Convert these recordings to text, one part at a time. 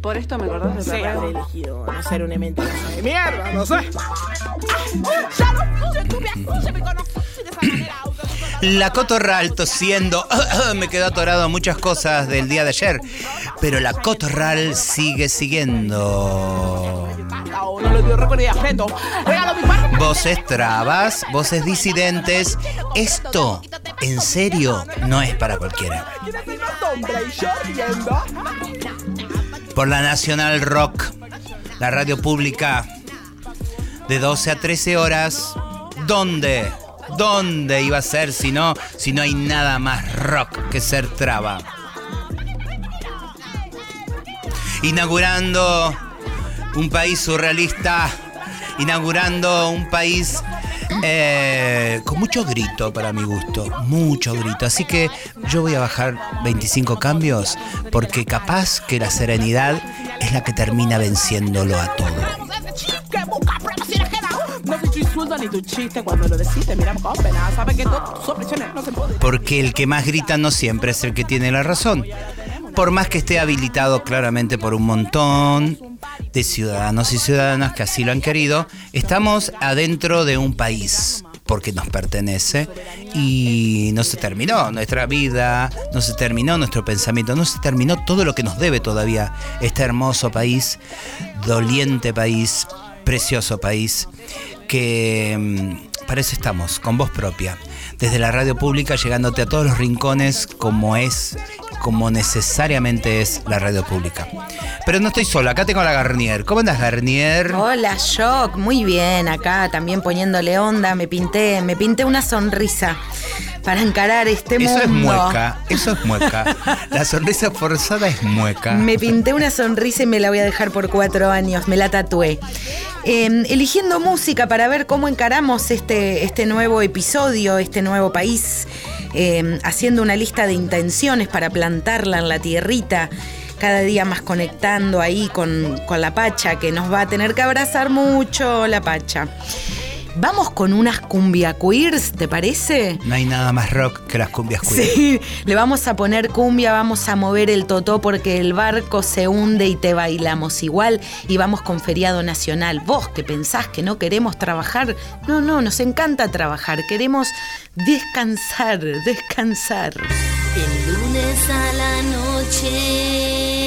Por esto me acordás de habré elegido no ser una mentirosa de mierda, no sé. La cotorral tosiendo. Me quedó atorado muchas cosas del día de ayer. Pero la cotorral sigue siguiendo. Voces trabas, voces disidentes. Esto, en serio, no es para cualquiera. Por la Nacional Rock, la radio pública, de 12 a 13 horas. ¿Dónde? ¿Dónde iba a ser si no, si no hay nada más rock que ser traba? Inaugurando un país surrealista, inaugurando un país eh, con mucho grito para mi gusto, mucho grito. Así que yo voy a bajar 25 cambios porque capaz que la serenidad es la que termina venciéndolo a todo. Porque el que más grita no siempre es el que tiene la razón. Por más que esté habilitado claramente por un montón de ciudadanos y ciudadanas que así lo han querido, estamos adentro de un país porque nos pertenece y no se terminó nuestra vida, no se terminó nuestro pensamiento, no se terminó todo lo que nos debe todavía este hermoso país, doliente país, precioso país, que mm, para eso estamos, con voz propia, desde la radio pública llegándote a todos los rincones como es, como necesariamente es la radio pública. Pero no estoy solo, acá tengo a la Garnier. ¿Cómo andas Garnier? Hola, Shock, muy bien, acá también poniéndole onda, me pinté, me pinté una sonrisa para encarar este Eso es mundo. mueca, eso es mueca. La sonrisa forzada es mueca. Me pinté una sonrisa y me la voy a dejar por cuatro años, me la tatué. Eh, eligiendo música para ver cómo encaramos este, este nuevo episodio, este nuevo país, eh, haciendo una lista de intenciones para plantarla en la tierrita, cada día más conectando ahí con, con la Pacha, que nos va a tener que abrazar mucho la Pacha. Vamos con unas cumbia queers, ¿te parece? No hay nada más rock que las cumbias queer. Sí, le vamos a poner cumbia, vamos a mover el totó porque el barco se hunde y te bailamos igual y vamos con feriado nacional. Vos que pensás que no queremos trabajar, no, no, nos encanta trabajar, queremos descansar, descansar. El lunes a la noche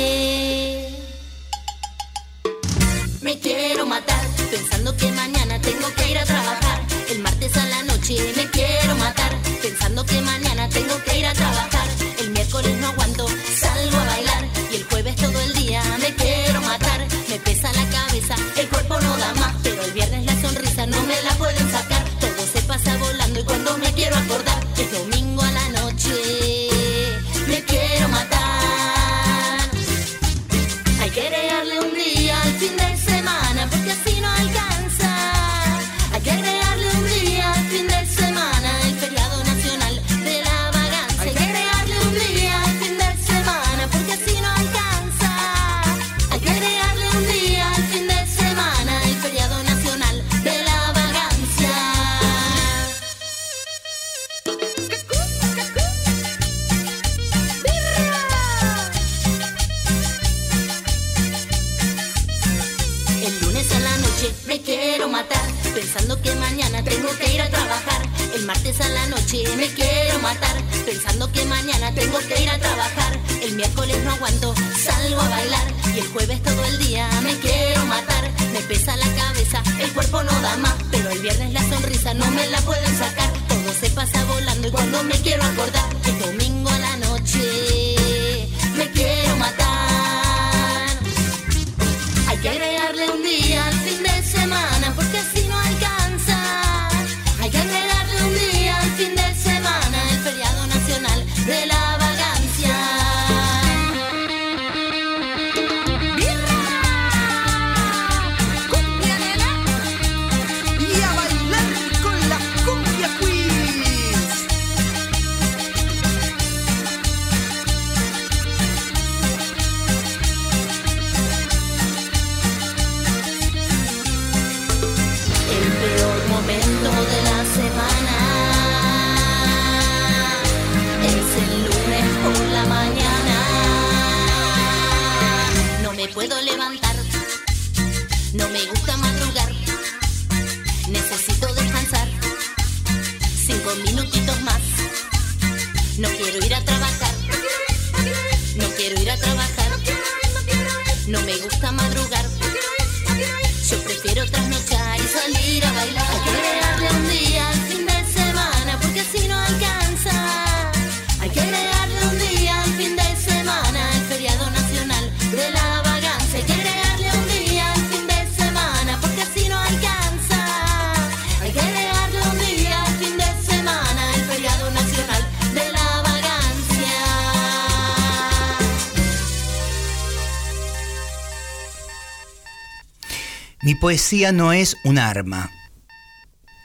quiero acordar. Es domingo pensando que mañana tengo que ir a trabajar. El martes a la noche me quiero matar, pensando que mañana tengo que ir a trabajar. El miércoles no aguanto, salgo a bailar. Y el jueves todo el día me quiero matar. Me pesa la cabeza, el cuerpo no da más. Pero el viernes la sonrisa no me la pueden sacar. Todo se pasa volando y cuando me quiero acordar, es domingo a la noche. Me quiero matar. Hay que agregarle un día Mi poesía no es un arma,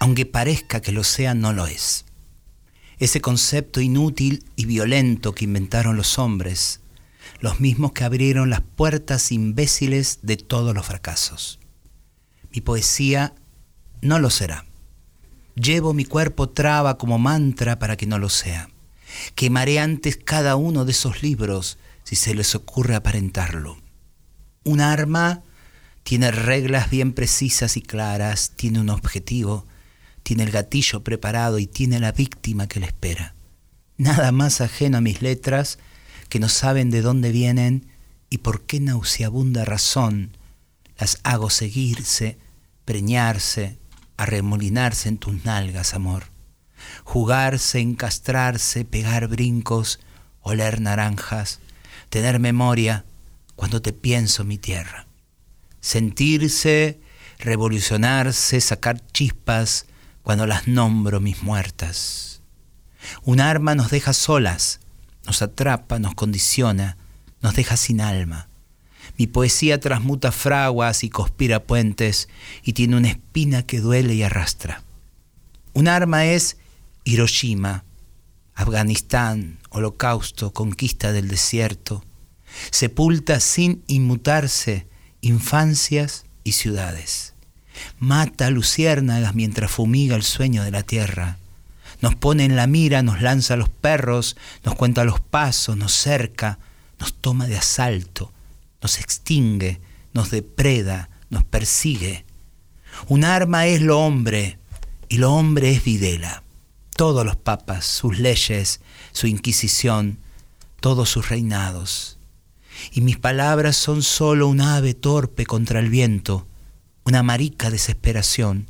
aunque parezca que lo sea, no lo es. Ese concepto inútil y violento que inventaron los hombres, los mismos que abrieron las puertas imbéciles de todos los fracasos. Mi poesía no lo será. Llevo mi cuerpo traba como mantra para que no lo sea. Quemaré antes cada uno de esos libros si se les ocurre aparentarlo. Un arma tiene reglas bien precisas y claras, tiene un objetivo, tiene el gatillo preparado y tiene la víctima que le espera. Nada más ajeno a mis letras que no saben de dónde vienen y por qué nauseabunda razón las hago seguirse, preñarse, arremolinarse en tus nalgas, amor. Jugarse, encastrarse, pegar brincos, oler naranjas, tener memoria cuando te pienso mi tierra sentirse, revolucionarse, sacar chispas cuando las nombro mis muertas. Un arma nos deja solas, nos atrapa, nos condiciona, nos deja sin alma. Mi poesía transmuta fraguas y conspira puentes y tiene una espina que duele y arrastra. Un arma es Hiroshima, Afganistán, holocausto, conquista del desierto. Sepulta sin inmutarse infancias y ciudades. Mata luciérnagas mientras fumiga el sueño de la tierra. Nos pone en la mira, nos lanza a los perros, nos cuenta los pasos, nos cerca, nos toma de asalto, nos extingue, nos depreda, nos persigue. Un arma es lo hombre y lo hombre es Videla. Todos los papas, sus leyes, su inquisición, todos sus reinados y mis palabras son solo un ave torpe contra el viento, una marica desesperación,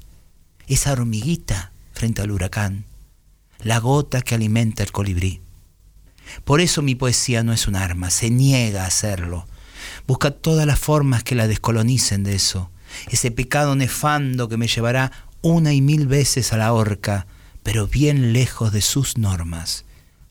esa hormiguita frente al huracán, la gota que alimenta el colibrí. Por eso mi poesía no es un arma, se niega a hacerlo. Busca todas las formas que la descolonicen de eso, ese pecado nefando que me llevará una y mil veces a la horca, pero bien lejos de sus normas.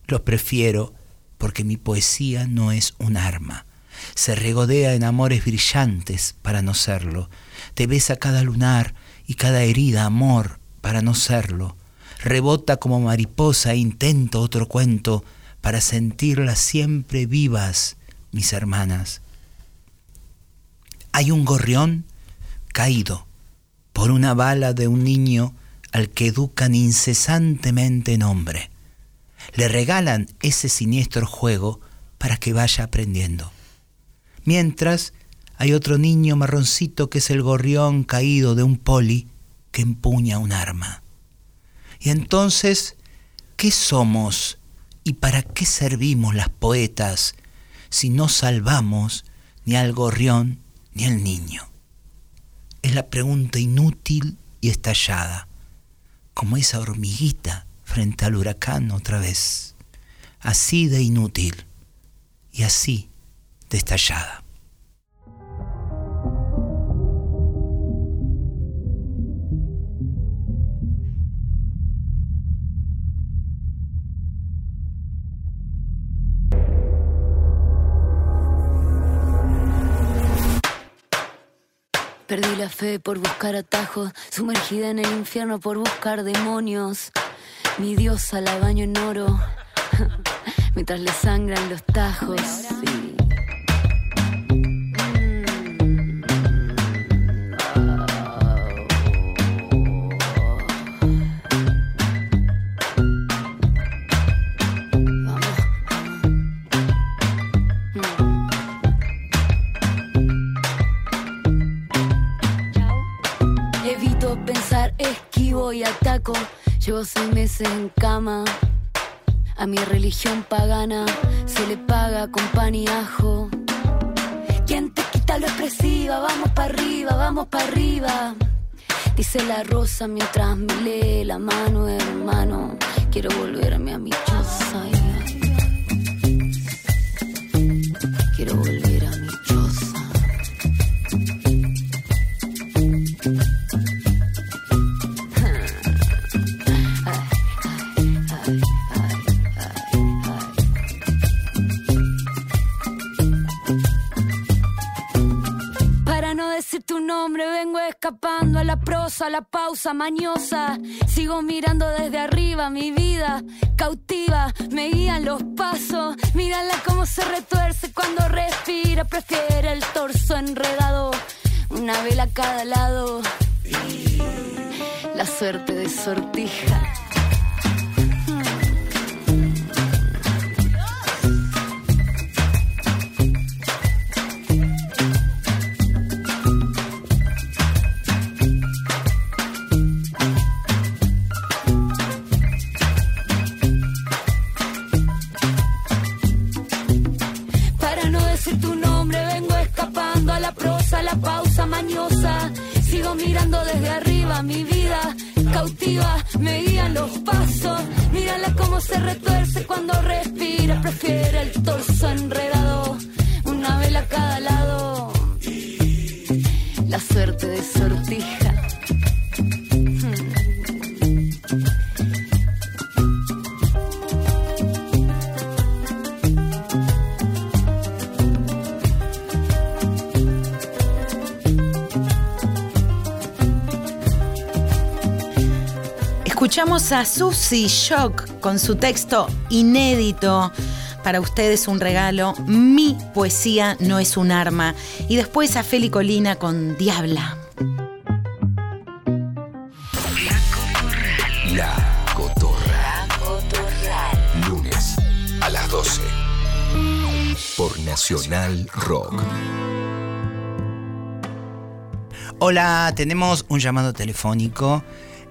Los prefiero porque mi poesía no es un arma. Se regodea en amores brillantes para no serlo. Te besa cada lunar y cada herida amor para no serlo. Rebota como mariposa e intento otro cuento para sentirlas siempre vivas, mis hermanas. Hay un gorrión caído por una bala de un niño al que educan incesantemente en hombre. Le regalan ese siniestro juego para que vaya aprendiendo. Mientras hay otro niño marroncito que es el gorrión caído de un poli que empuña un arma. Y entonces, ¿qué somos y para qué servimos las poetas si no salvamos ni al gorrión ni al niño? Es la pregunta inútil y estallada, como esa hormiguita frente al huracán otra vez, así de inútil y así de estallada. Perdí la fe por buscar atajos, sumergida en el infierno por buscar demonios. Mi diosa la baño en oro, mientras le sangran los tajos. sí. Llevo seis meses en cama. A mi religión pagana se le paga con pan y ajo. ¿Quién te quita lo expresiva? Vamos para arriba, vamos para arriba. Dice la rosa mientras me lee la mano, hermano. Quiero volverme a mi choza. Quiero volver la prosa, a la pausa mañosa. Sigo mirando desde arriba mi vida cautiva, me guían los pasos. Mírala cómo se retuerce cuando respira, prefiere el torso enredado. Una vela a cada lado. La suerte de sortija. Escuchamos a Susie Shock con su texto inédito. Para ustedes un regalo, mi poesía no es un arma. Y después a Feli Colina con Diabla. La Cotorra. Lunes a las 12. Por Nacional Rock. Hola, tenemos un llamado telefónico.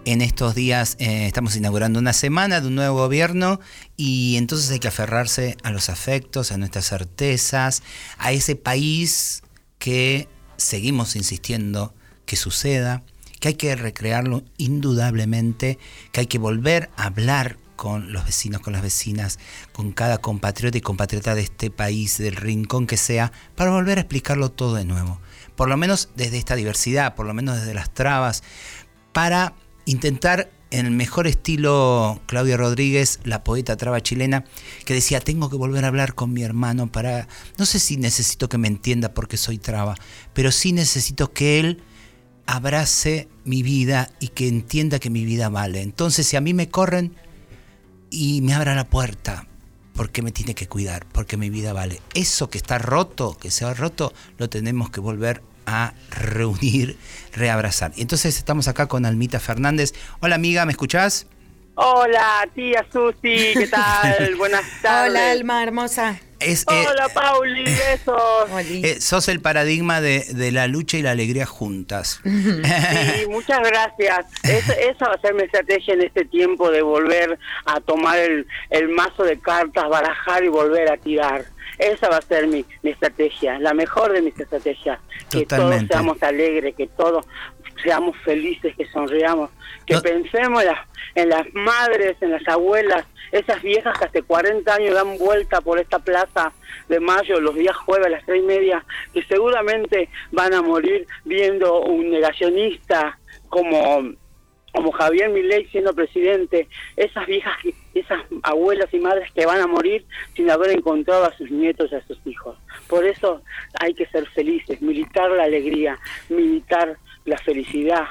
En estos días eh, estamos inaugurando una semana de un nuevo gobierno y entonces hay que aferrarse a los afectos, a nuestras certezas, a ese país que seguimos insistiendo que suceda, que hay que recrearlo indudablemente, que hay que volver a hablar con los vecinos, con las vecinas, con cada compatriota y compatriota de este país, del rincón que sea, para volver a explicarlo todo de nuevo. Por lo menos desde esta diversidad, por lo menos desde las trabas, para intentar en el mejor estilo Claudia Rodríguez, la poeta traba chilena, que decía, tengo que volver a hablar con mi hermano para, no sé si necesito que me entienda porque soy traba, pero sí necesito que él abrace mi vida y que entienda que mi vida vale. Entonces, si a mí me corren y me abra la puerta, porque me tiene que cuidar, porque mi vida vale. Eso que está roto, que se ha roto, lo tenemos que volver a reunir, reabrazar. Y entonces estamos acá con Almita Fernández. Hola amiga, ¿me escuchás? Hola, tía Susi, ¿qué tal? Buenas tardes. Hola, Alma hermosa. Es, eh, Hola, Pauli, besos. Eh, sos el paradigma de, de la lucha y la alegría juntas. Sí, muchas gracias. Es- esa va a ser mi estrategia en este tiempo de volver a tomar el, el mazo de cartas, barajar y volver a tirar. Esa va a ser mi, mi estrategia, la mejor de mis estrategias. Que todos seamos alegres, que todos seamos felices, que sonriamos, que No- pensemos en las, en las madres, en las abuelas, esas viejas que hace 40 años dan vuelta por esta plaza de mayo los días jueves a las tres y media, que seguramente van a morir viendo un negacionista como como Javier Milei siendo presidente, esas viejas, que- esas abuelas y madres que van a morir sin haber encontrado a sus nietos y a sus hijos. Por eso hay que ser felices, militar la alegría, militar la felicidad,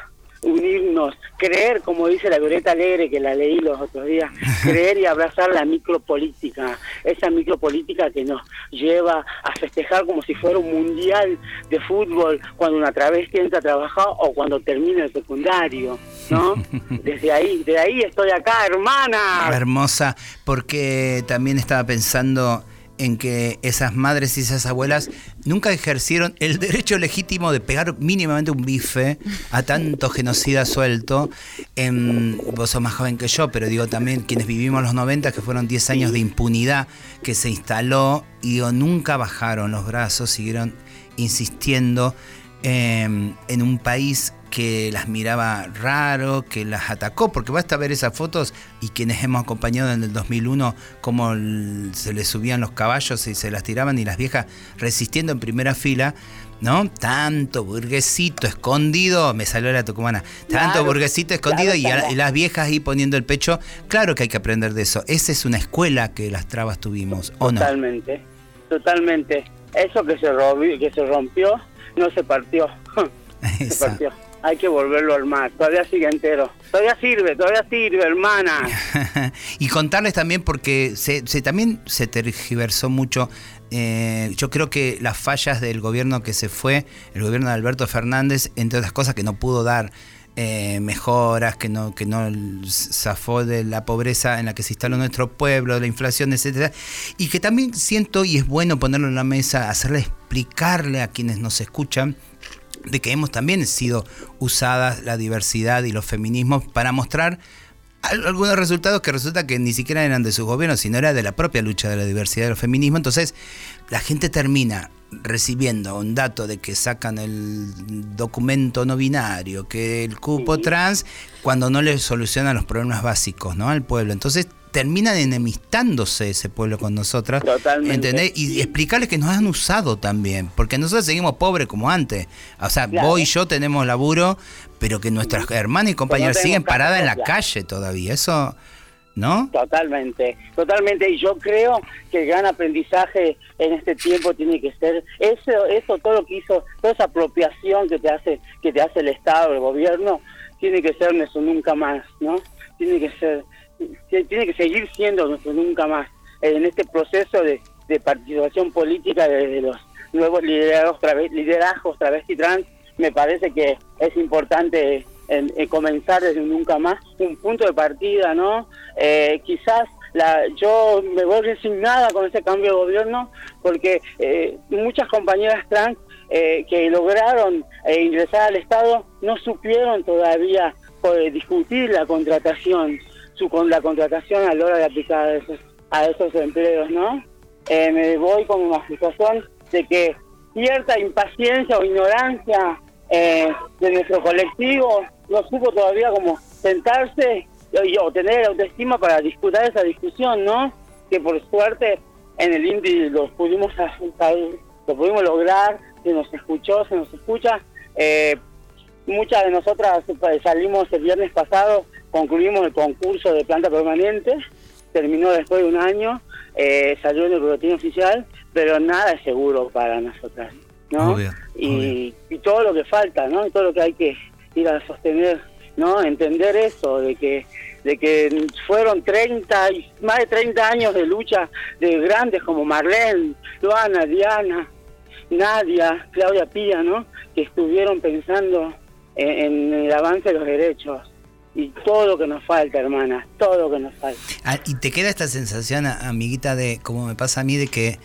unirnos, creer, como dice la Violeta Alegre, que la leí los otros días, creer y abrazar la micropolítica, esa micropolítica que nos lleva a festejar como si fuera un mundial de fútbol cuando una travesti entra a trabajar o cuando termina el secundario, ¿no? Desde ahí, de ahí estoy acá, hermana. Hermosa, porque también estaba pensando en que esas madres y esas abuelas nunca ejercieron el derecho legítimo de pegar mínimamente un bife a tanto genocida suelto. En, vos sos más joven que yo, pero digo también quienes vivimos los 90, que fueron 10 años de impunidad que se instaló, y digo, nunca bajaron los brazos, siguieron insistiendo em, en un país que las miraba raro, que las atacó, porque basta ver esas fotos y quienes hemos acompañado en el 2001, cómo se les subían los caballos y se las tiraban y las viejas resistiendo en primera fila, ¿no? Tanto burguesito escondido, me salió la tucumana, tanto Claro, burguesito escondido claro, y, a- claro. y las viejas ahí poniendo el pecho, claro que hay que aprender de eso. Esa es una escuela que las trabas tuvimos, ¿o no? Totalmente, totalmente. Eso que se, rompió, que se rompió no se partió. se partió. Hay que volverlo a armar. Todavía sigue entero. Todavía sirve, todavía sirve, hermana. y contarles también porque se, se- también se tergiversó mucho. eh, yo creo que las fallas del gobierno que se fue, el gobierno de Alberto Fernández, entre otras cosas que no pudo dar eh, mejoras, que no, que no zafó de la pobreza en la que se instaló nuestro pueblo, de la inflación, etcétera, y que también siento y es bueno ponerlo en la mesa, hacerle explicarle a quienes nos escuchan de que hemos también sido usadas la diversidad y los feminismos para mostrar al- algunos resultados que resulta que ni siquiera eran de sus gobiernos, sino era de la propia lucha de la diversidad y los feminismos. Entonces, la gente termina recibiendo un dato de que sacan el documento no binario, que el cupo trans, cuando no le solucionan los problemas básicos ¿no? al pueblo. Entonces, terminan enemistándose ese pueblo con nosotras. Totalmente. ¿entendés? Y explicarles que nos han usado también, porque nosotros seguimos pobres como antes. O sea, Claro. vos y yo tenemos laburo, pero que nuestras hermanas y compañeras siguen paradas en la calle todavía. Eso, ¿no? Totalmente, totalmente. Y yo creo que el gran aprendizaje en este tiempo tiene que ser eso, eso todo lo que hizo, toda esa apropiación que te hace, que te hace el Estado, el gobierno, tiene que ser nuestro nunca más, ¿no? Tiene que ser, tiene que seguir siendo nuestro nunca más en este proceso de, participación política desde los nuevos liderazgos, liderazgos travesti trans. Me parece que es importante en- en comenzar desde un nunca más, un punto de partida, ¿no? Eh, quizás la, yo me voy resignada con ese cambio de gobierno porque eh, muchas compañeras trans eh, que lograron eh, ingresar al Estado no supieron todavía eh, discutir la contratación, su la contratación a la hora de aplicar a esos, a esos empleos, ¿no? Eh, me voy con una situación de que cierta impaciencia o ignorancia eh, de nuestro colectivo no supo todavía como sentarse y, o tener la autoestima para disputar esa discusión, ¿no? Que por suerte en el INDI lo pudimos lo pudimos lograr, se nos escuchó, se nos escucha. Eh, muchas de nosotras salimos el viernes pasado, concluimos el concurso de planta permanente, terminó después de un año, eh, salió en el boletín oficial, pero nada es seguro para nosotras, ¿no? Obvio, y, y todo lo que falta, ¿no? Y todo lo que hay que ir a sostener, ¿no? Entender eso, de que de que fueron 30, y más de 30 años de lucha de grandes como Marlene, Luana, Diana, Nadia, Claudia Pía, ¿no? Que estuvieron pensando en, en el avance de los derechos. Y todo lo que nos falta, hermana, todo lo que nos falta. Ah, y te queda esta sensación, amiguita, de como me pasa a mí, de que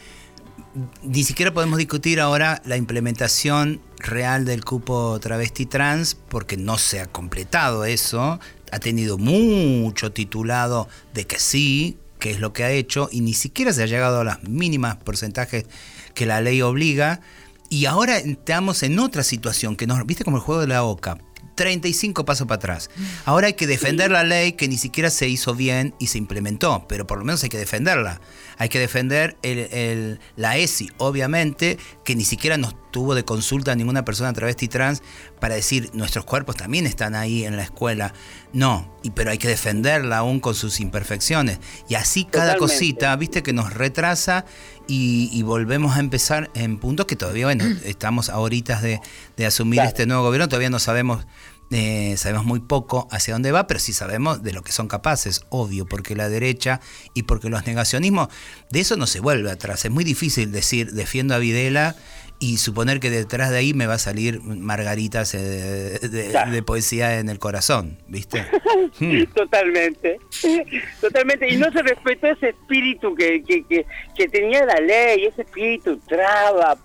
ni siquiera podemos discutir ahora la implementación real del cupo travesti trans, porque no se ha completado eso. Ha tenido mucho titulado de que sí, que es lo que ha hecho, y ni siquiera se ha llegado a las mínimas porcentajes que la ley obliga. Y ahora estamos en otra situación, que nos, viste como el juego de la OCA. 35 pasos para atrás. Ahora hay que defender la ley que ni siquiera se hizo bien y se implementó, pero por lo menos hay que defenderla. Hay que defender el, el- la ESI, obviamente, que ni siquiera nos tuvo de consulta ninguna persona travesti trans para decir nuestros cuerpos también están ahí en la escuela. No, y, pero hay que defenderla aún con sus imperfecciones. Y así cada Totalmente. cosita, viste, que nos retrasa y, y volvemos a empezar en puntos que todavía, bueno, estamos ahoritas de, de asumir Claro. este nuevo gobierno, todavía no sabemos eh, sabemos muy poco hacia dónde va, pero sí sabemos de lo que son capaces, obvio, porque la derecha y porque los negacionismos, de eso no se vuelve atrás. Es muy difícil decir defiendo a Videla y suponer que detrás de ahí me va a salir margaritas eh, de, Claro. de poesía en el corazón, ¿viste? Hmm. Totalmente, totalmente. Y no se respetó ese espíritu que, que, que, que tenía la ley, ese espíritu traba,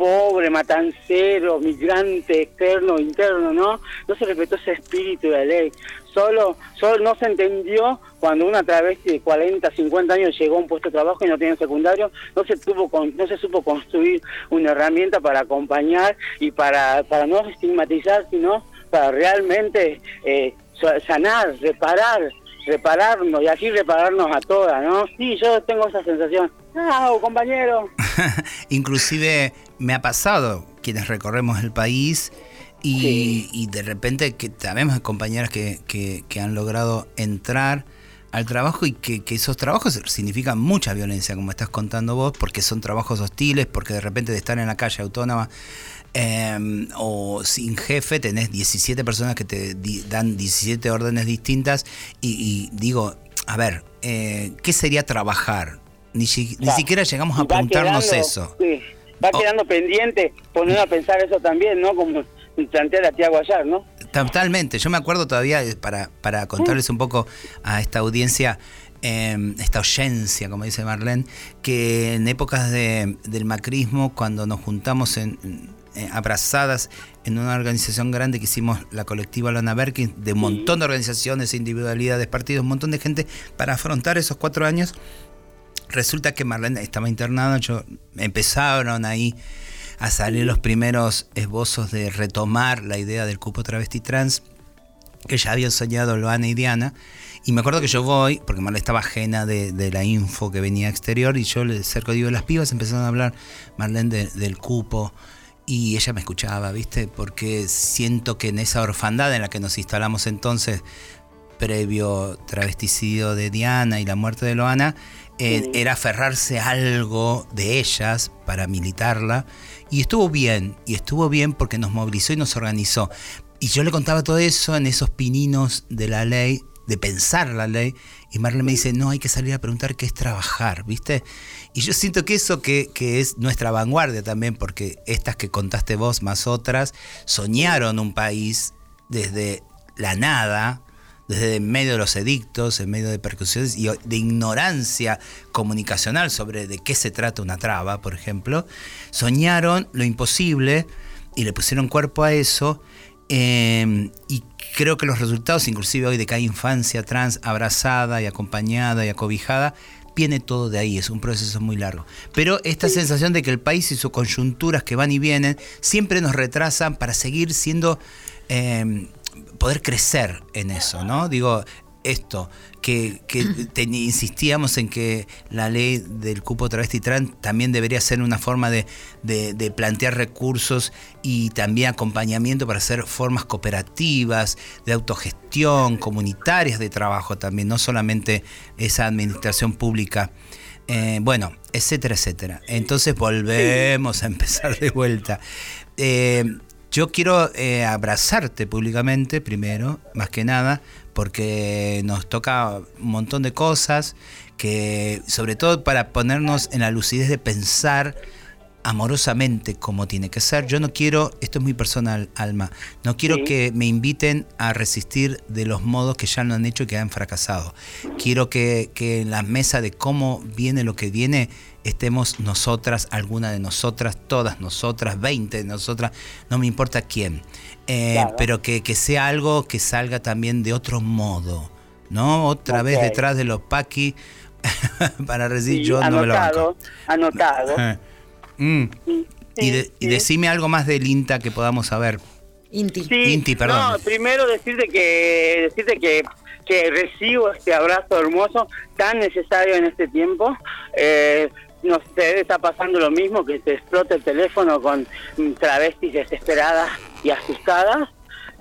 pobre, matancero, migrante, externo, interno, ¿no? No se respetó ese espíritu de la ley. Solo, solo no se entendió cuando una travesti de 40, 50 años llegó a un puesto de trabajo y no tenía secundario, no se tuvo no se supo construir una herramienta para acompañar y para, para no estigmatizar, sino para realmente eh, sanar, reparar, repararnos y así repararnos a todas, ¿no? Sí, yo tengo esa sensación. ¡Ah, compañero! Inclusive me ha pasado quienes recorremos el país y, de repente que hay compañeras que, que, han logrado entrar al trabajo y que, que, esos trabajos significan mucha violencia, como estás contando vos, porque son trabajos hostiles, porque de repente de estar en la calle autónoma Em, o sin jefe, tenés 17 personas que te dan 17 órdenes distintas y, digo, a ver, eh, ¿qué sería trabajar? Ni, ni siquiera llegamos a preguntarnos eso. Va quedando pendiente poner a pensar eso también, ¿no? Como plantea la tía Guayar, ¿no? Totalmente, yo me acuerdo todavía, eh, para, para contarles un poco a esta audiencia, em, esta oyencia, como dice Marlene, que en épocas de, del macrismo, cuando nos juntamos en, eh, abrazadas en una organización grande que hicimos la colectiva Lona Berkin, de un montón de organizaciones, individualidades, partidos, un montón de gente para afrontar esos cuatro años. Resulta que Marlene estaba internada, yo, empezaron ahí a salir los primeros esbozos de retomar la idea del cupo travesti trans que ya habían soñado Loana y Diana. Y me acuerdo que yo voy, porque Marlene estaba ajena de, la info que venía exterior, y yo le cerco, digo, las pibas empezaron a hablar, Marlene, del cupo, y ella me escuchaba, ¿viste? Porque siento que en esa orfandad en la que nos instalamos entonces, previo travesticidio de Diana y la muerte de Loana, eh, era aferrarse a algo de ellas para militarla. Y estuvo bien, y estuvo bien porque nos movilizó y nos organizó. Y yo le contaba todo eso en esos pininos de la ley, de pensar la ley, y Marlene me dice, no, hay que salir a preguntar qué es trabajar, ¿viste? Y yo siento que eso que, es nuestra vanguardia también, porque estas que contaste vos más otras, soñaron un país desde la nada, desde en medio de los edictos, en medio de percusiones y de ignorancia comunicacional sobre de qué se trata una traba, por ejemplo, soñaron lo imposible y le pusieron cuerpo a eso. Eh, y creo que los resultados, inclusive hoy de que hay infancia trans abrazada y acompañada y acobijada, viene todo de ahí, es un proceso muy largo. Pero esta sensación de que el país y sus coyunturas que van y vienen siempre nos retrasan para seguir siendo, eh, poder crecer en eso, ¿no? Digo, esto, que, insistíamos en que la ley del cupo travesti trans también debería ser una forma de, plantear recursos y también acompañamiento para hacer formas cooperativas, de autogestión, comunitarias de trabajo también, no solamente esa administración pública. Eh, bueno, etcétera, etcétera. Entonces volvemos a empezar de vuelta. Eh, yo quiero eh, abrazarte públicamente primero, más que nada, porque nos toca un montón de cosas que, sobre todo para ponernos en la lucidez de pensar amorosamente como tiene que ser. Yo no quiero, esto es muy personal, Alma, no quiero que me inviten a resistir de los modos que ya lo han hecho y que han fracasado. Quiero que, que en la mesa de cómo viene lo que viene estemos nosotras, alguna de nosotras, todas nosotras, 20 de nosotras, no me importa quién, eh, pero que, sea algo que salga también de otro modo, ¿no? Otra vez detrás de los paqui para decir yo no me lo banco. Anotado. Mm. y, decime algo más del INTA que podamos saber. Inti. Inti, perdón. No, primero decirte que decirte que que recibo este abrazo hermoso tan necesario en este tiempo. Eh, no sé, está pasando lo mismo, que te explota el teléfono con travestis desesperadas y asustadas.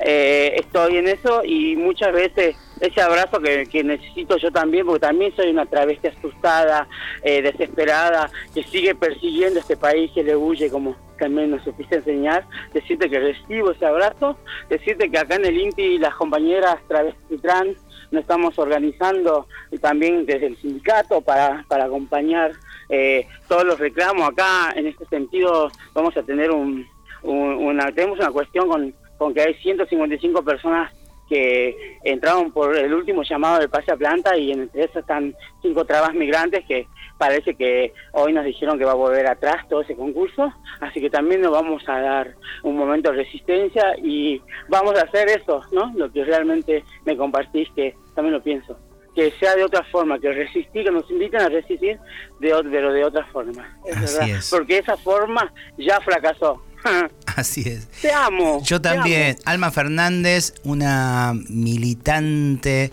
Eh, estoy en eso y muchas veces ese abrazo que, necesito yo también, porque también soy una travesti asustada, eh, desesperada, que sigue persiguiendo este país que le huye, como también nos supiste enseñar, decirte que recibo ese abrazo, decirte que acá en el INTI las compañeras travesti trans nos estamos organizando también desde el sindicato para, para acompañar eh, todos los reclamos acá. En este sentido, vamos a tener un, una, tenemos una cuestión con, con que hay 155 personas que entraron por el último llamado del pase a planta y entre esas están cinco trabas migrantes que parece que hoy nos dijeron que va a volver atrás todo ese concurso, así que también nos vamos a dar un momento de resistencia y vamos a hacer eso, ¿no? Lo que realmente me compartís, que también lo pienso que sea de otra forma, que resistir, que nos inviten a resistir, de, pero de otra forma. Es Así verdad. es. Porque esa forma ya fracasó. Así es. Te amo. Yo también. amo. Alma Fernández, una militante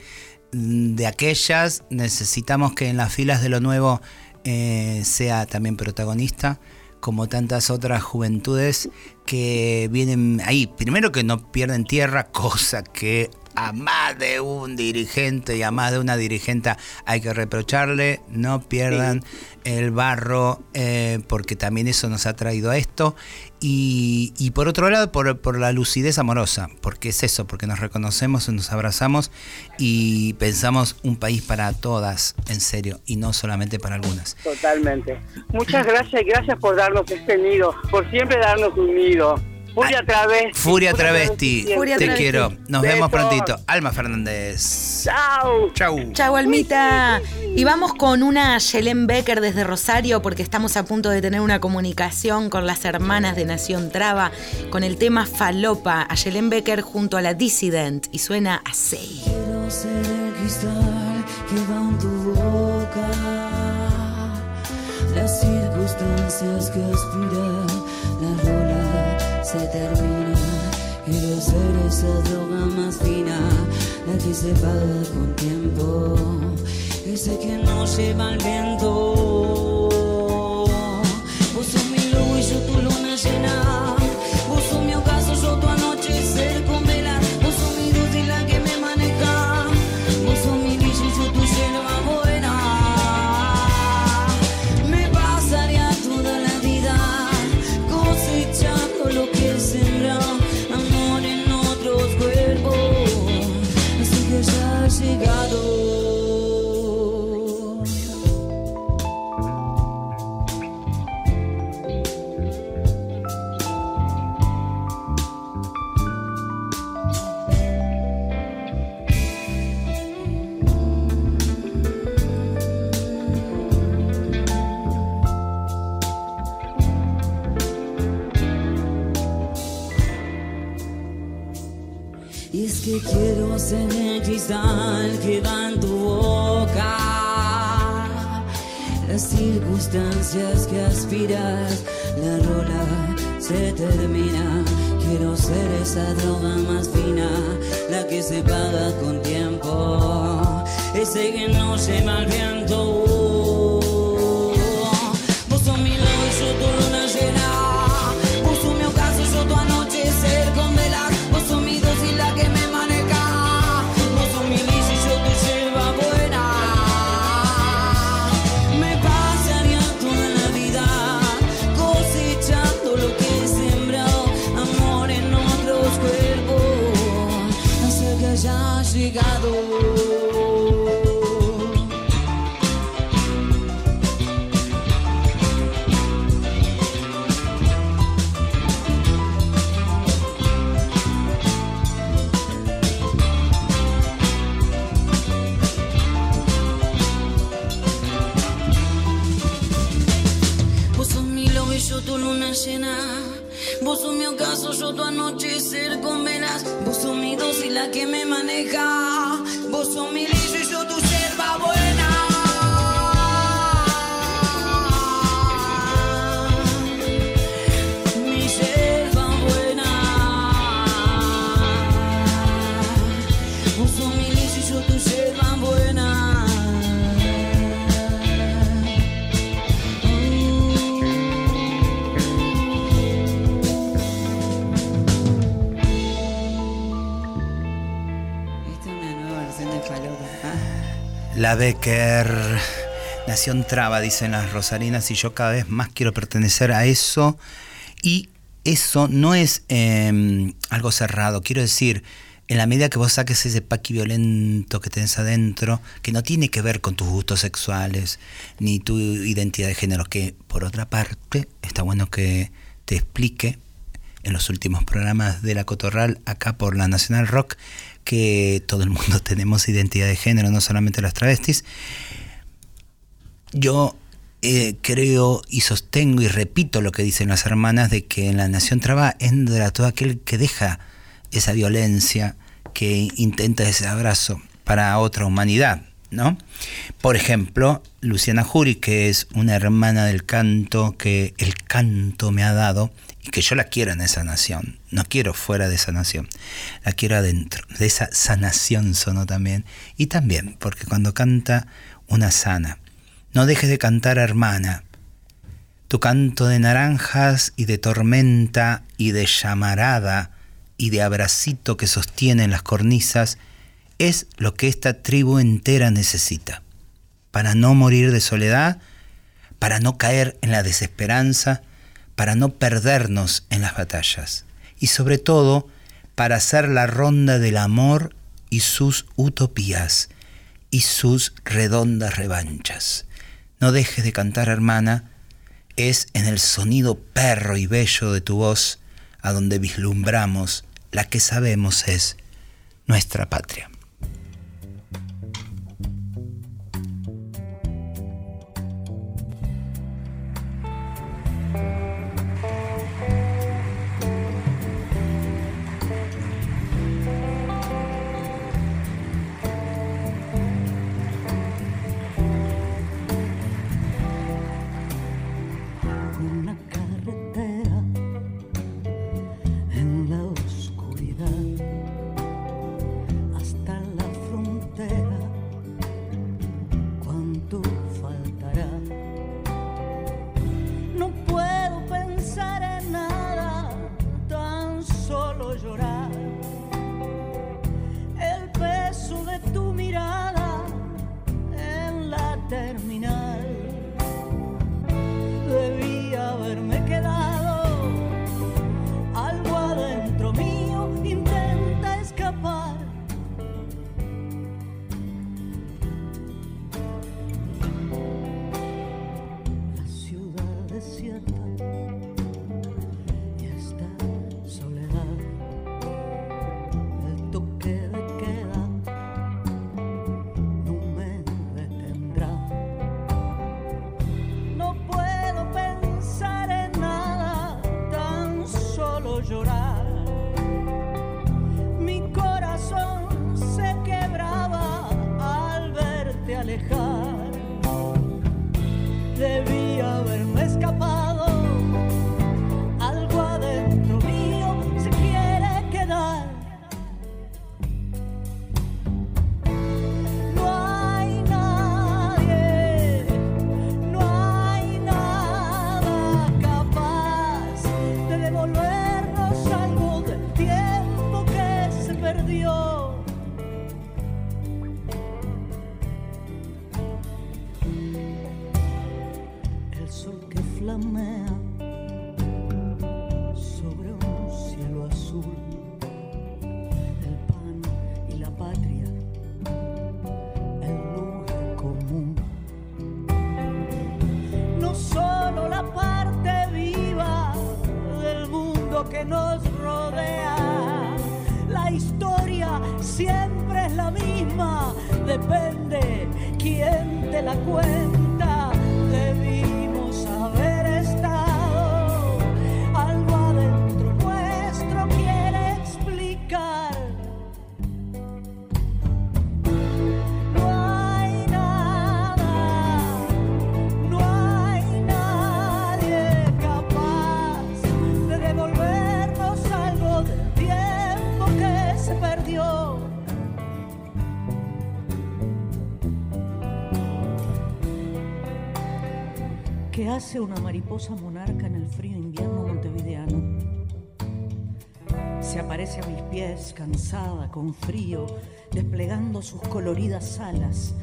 de aquellas. Necesitamos que en las filas de lo nuevo eh, sea también protagonista, como tantas otras juventudes que vienen ahí. Primero que no pierden tierra, cosa que a más de un dirigente y a más de una dirigente hay que reprocharle, no pierdan el barro, eh, porque también eso nos ha traído a esto. Y, y por otro lado, por, por la lucidez amorosa, porque es eso, porque nos reconocemos, nos abrazamos y pensamos un país para todas, en serio, y no solamente para algunas. Totalmente. Muchas gracias y gracias por darnos este nido, por siempre darnos un nido. Furia travesti. Furia Travesti. Furia te Travesti. quiero. Nos vemos prontito. Alma Fernández. Chao. Chau. Chau, Almita. Y vamos con una Yelén Becker desde Rosario porque estamos a punto de tener una comunicación con las hermanas de Nación Traba con el tema Falopa. A Yelén Becker junto a la Dissident y suena así. Quiero ser el cristal que va en tu boca. Las circunstancias que rola se termina. Quiero ser esa droga más fina, la que se paga con tiempo. Ese que no lleva el viento. Quiero ser el cristal que va en tu boca. Las circunstancias que aspiras, la rola se termina. Quiero ser esa droga más fina, la que se paga con tiempo. Ese que no lleva el viento. Vos mi dosis, la que me maneja. Vos La Becker, Nación Traba, dicen las rosarinas, y yo cada vez más quiero pertenecer a eso. Y eso no es eh, algo cerrado, quiero decir, en la medida que vos saques ese paqui violento que tenés adentro, que no tiene que ver con tus gustos sexuales, ni tu identidad de género, que por otra parte está bueno que te explique en los últimos programas de la Cotorral, acá por la Nacional Rock, que todo el mundo tenemos identidad de género, no solamente las travestis. Yo eh, creo y sostengo y repito lo que dicen las hermanas de que en la nación traba entra todo aquel que deja esa violencia, que intenta ese abrazo para otra humanidad, ¿no? Por ejemplo, Luciana Jury, que es una hermana del canto que el canto me ha dado y que yo la quiero en esa nación, no quiero fuera de esa nación, la quiero adentro, de esa sanación sonó también, y también porque cuando canta una sana, no dejes de cantar, hermana. Tu canto de naranjas y de tormenta y de llamarada y de abracito que sostienen las cornisas es lo que esta tribu entera necesita, para no morir de soledad, para no caer en la desesperanza, para no perdernos en las batallas y sobre todo para hacer la ronda del amor y sus utopías y sus redondas revanchas. No dejes de cantar, hermana, es en el sonido perro y bello de tu voz a donde vislumbramos la que sabemos es nuestra patria. Nos rodea, la historia siempre es la misma, depende quién te la cuenta. Hace una mariposa monarca en el frío invierno montevideano? Se aparece a mis pies, cansada, con frío, desplegando sus coloridas alas.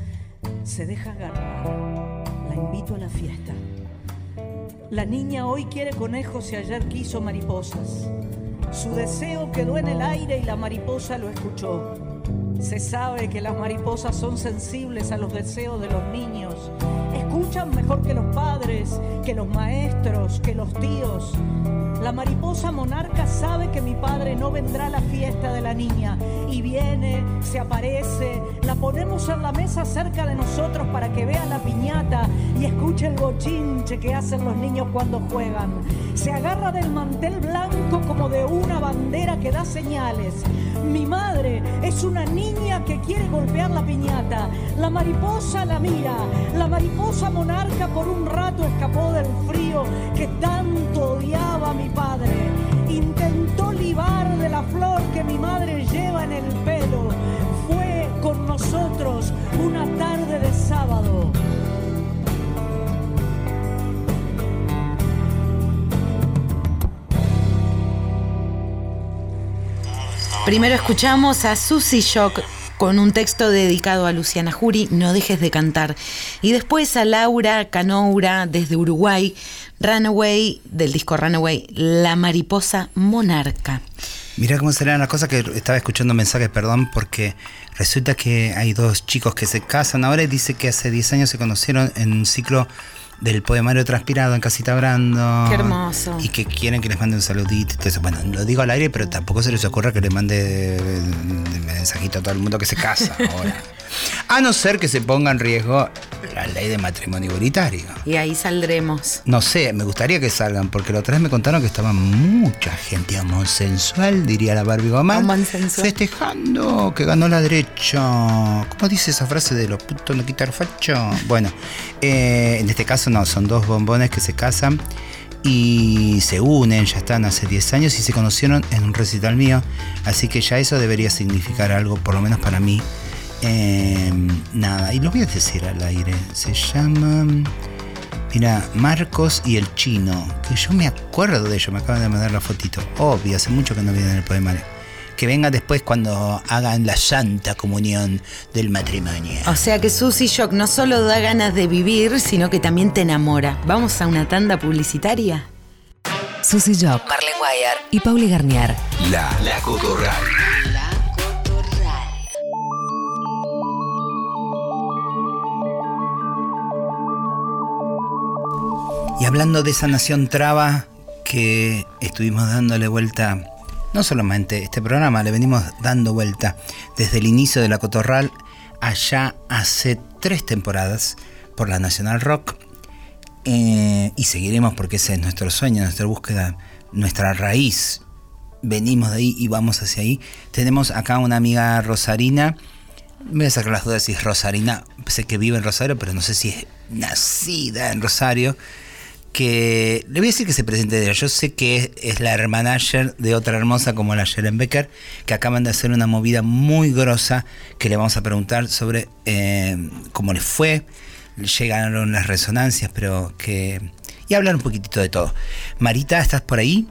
Se deja agarrar. La invito a la fiesta. La niña hoy quiere conejos y ayer quiso mariposas. Su deseo quedó en el aire y la mariposa lo escuchó. Se sabe que las mariposas son sensibles a los deseos de los niños. Escuchan mejor que los padres, que los maestros, que los tíos. La mariposa monarca sabe que mi padre no vendrá a la fiesta de la niña y viene, se aparece, la ponemos en la mesa cerca de nosotros para que vea la piñata y escuche el bochinche que hacen los niños cuando juegan. Se agarra del mantel blanco como de una bandera que da señales. Mi madre es una niña que quiere golpear la piñata. La mariposa la mira. La mariposa monarca por un rato escapó del frío que tanto odiaba mi padre. Intentó libar de la flor que mi madre lleva en el pelo. Fue con nosotros una tarde de sábado. Primero escuchamos a Susie Shock con un texto dedicado a Luciana Jury, No dejes de cantar. Y después a Laura Canoura desde Uruguay, Runaway, del disco Runaway, La mariposa monarca. Mira cómo serán las cosas que estaba escuchando mensajes, perdón, porque resulta que hay dos chicos que se casan ahora y dice que hace 10 años se conocieron en un ciclo del poemario transpirado en Casita Brando. Qué hermoso. Y que quieren que les mande un saludito eso. Bueno, lo digo al aire, pero tampoco se les ocurra que le mande un mensajito a todo el mundo que se casa ahora. A no ser que se ponga en riesgo la ley de matrimonio igualitario. Y ahí saldremos. No sé, me gustaría que salgan, porque la otra vez me contaron que estaba mucha gente homosexual, diría la Barbie Homosexual. festejando que ganó la derecha. ¿Cómo dice esa frase de los putos no quitar facho? Bueno, eh, en este caso no, son dos bombones que se casan y se unen, ya están hace 10 años y se conocieron en un recital mío, así que ya eso debería significar algo, por lo menos para mí. Eh, nada, y lo voy a decir al aire. Se llama. Mira, Marcos y el chino. Que yo me acuerdo de ellos, me acaban de mandar la fotito. Obvio, hace mucho que no vienen en el poemario. Que venga después cuando hagan la santa comunión del matrimonio. O sea que Susie Shock no solo da ganas de vivir, sino que también te enamora. ¿Vamos a una tanda publicitaria? Susy Job, Marlene Guayar y Pauli Garnier. La, la cotorral. Y hablando de esa nación traba que estuvimos dándole vuelta, no solamente este programa, le venimos dando vuelta desde el inicio de la Cotorral allá hace tres temporadas por la Nacional Rock. Eh, y seguiremos porque ese es nuestro sueño, nuestra búsqueda, nuestra raíz. Venimos de ahí y vamos hacia ahí. Tenemos acá una amiga Rosarina. Me voy a sacar las dudas si es Rosarina. Sé que vive en Rosario, pero no sé si es nacida en Rosario que le voy a decir que se presente de. Yo sé que es, la hermanager de otra hermosa como la Jeren Becker, que acaban de hacer una movida muy grosa que le vamos a preguntar sobre eh, cómo les fue. Llegaron las resonancias, pero que. Y hablar un poquitito de todo. Marita, ¿estás por ahí?